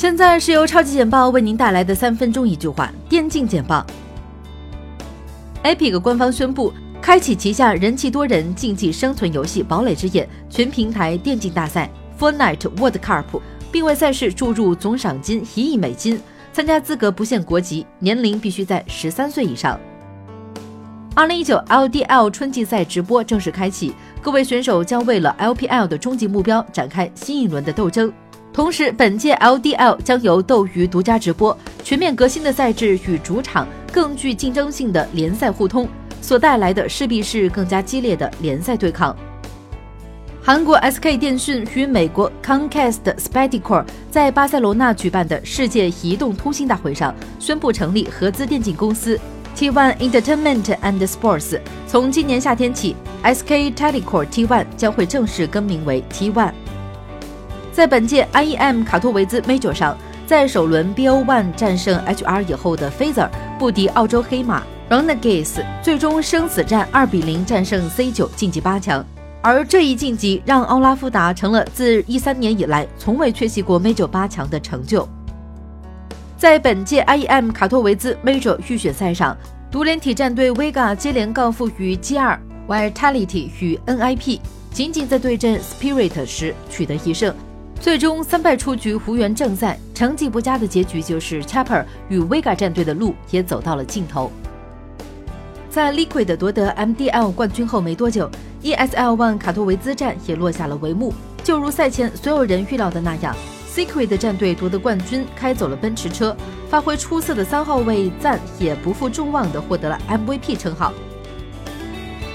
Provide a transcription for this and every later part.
现在是由超级简报为您带来的三分钟一句话电竞简报。Epic 官方宣布开启旗下人气多人竞技生存游戏《堡垒之夜》全平台电竞大赛 Fortnite World Cup，并为赛事注入总赏金一亿美金，参加资格不限国籍，年龄必须在十三岁以上。二零一九 LDL 春季赛直播正式开启，各位选手将为了 LPL 的终极目标展开新一轮的斗争。同时，本届 LDL 将由斗鱼独家直播，全面革新的赛制与主场更具竞争性的联赛互通所带来的，势必是更加激烈的联赛对抗。韩国 SK 电讯与美国 Comcast Spectacor 在巴塞罗那举办的世界移动通信大会上宣布成立合资电竞公司 T1 Entertainment and Sports。从今年夏天起，SK Telecom T1 将会正式更名为 T1。在本届 IEM 卡托维兹 Major 上，在首轮 BO1 战胜 HR 以后的 Fazer 不敌澳洲黑马 Renegades，最终生死战2比0战胜 C9 晋级八强。而这一晋级让奥拉夫达成了自13年以来从未缺席过 Major 八强的成就。在本届 IEM 卡托维兹 Major 预选赛上，独联体战队 Vega 接连告负于 G2、Vitality 与 NIP，仅仅在对阵 Spirit 时取得一胜。最终三败出局，无缘正赛。成绩不佳的结局就是 Chapper 与 Vega 战队的路也走到了尽头。在 Liquid 夺得 MDL 冠军后没多久，ESL ONE 卡托维兹站也落下了帷幕。就如赛前所有人预料的那样，Secret 战队夺得冠军，开走了奔驰车。发挥出色的三号位赞也不负众望的获得了 MVP 称号。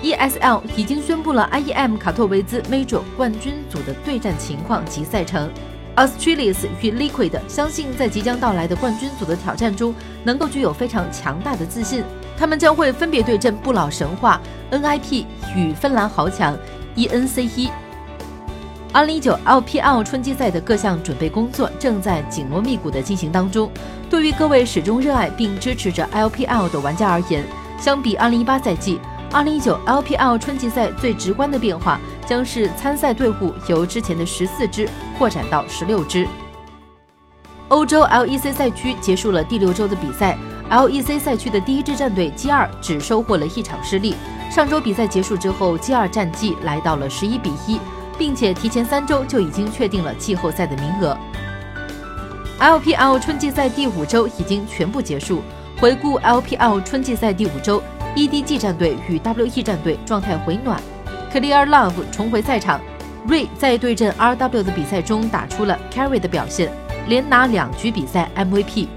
ESL 已经宣布了 IEM 卡托维兹 Major 冠军组的对战情况及赛程。Australis 与 Liquid 相信在即将到来的冠军组的挑战中，能够具有非常强大的自信。他们将会分别对阵不老神话 NIP 与芬兰豪强 ENCE。二零一九 LPL 春季赛的各项准备工作正在紧锣密鼓的进行当中。对于各位始终热爱并支持着 LPL 的玩家而言，相比二零一八赛季。二零一九 LPL 春季赛最直观的变化将是参赛队伍由之前的十四支扩展到十六支。欧洲 LEC 赛区结束了第六周的比赛，LEC 赛区的第一支战队 G2 只收获了一场失利。上周比赛结束之后，G2 战绩来到了十一比一，并且提前三周就已经确定了季后赛的名额。LPL 春季赛第五周已经全部结束。回顾 LPL 春季赛第五周，EDG 战队与 WE 战队状态回暖，Clear Love 重回赛场，Ray 在对阵 RW 的比赛中打出了 carry 的表现，连拿两局比赛 MVP。